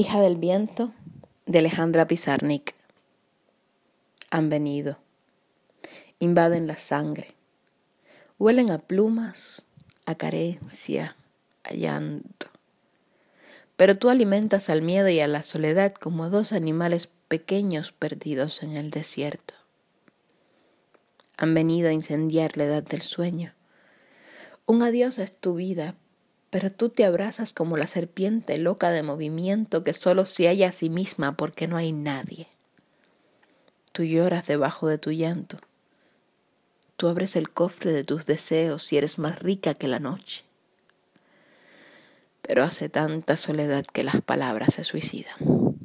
Hija del viento de Alejandra Pizarnik. Han venido, invaden la sangre, huelen a plumas, a carencia, a llanto. Pero tú alimentas al miedo y a la soledad como a dos animales pequeños perdidos en el desierto. Han venido a incendiar la edad del sueño. Un adiós es tu vida, pero tú te abrazas como la serpiente loca de movimiento que solo se halla a sí misma porque no hay nadie. Tú lloras debajo de tu llanto. Tú abres el cofre de tus deseos y eres más rica que la noche. Pero hace tanta soledad que las palabras se suicidan.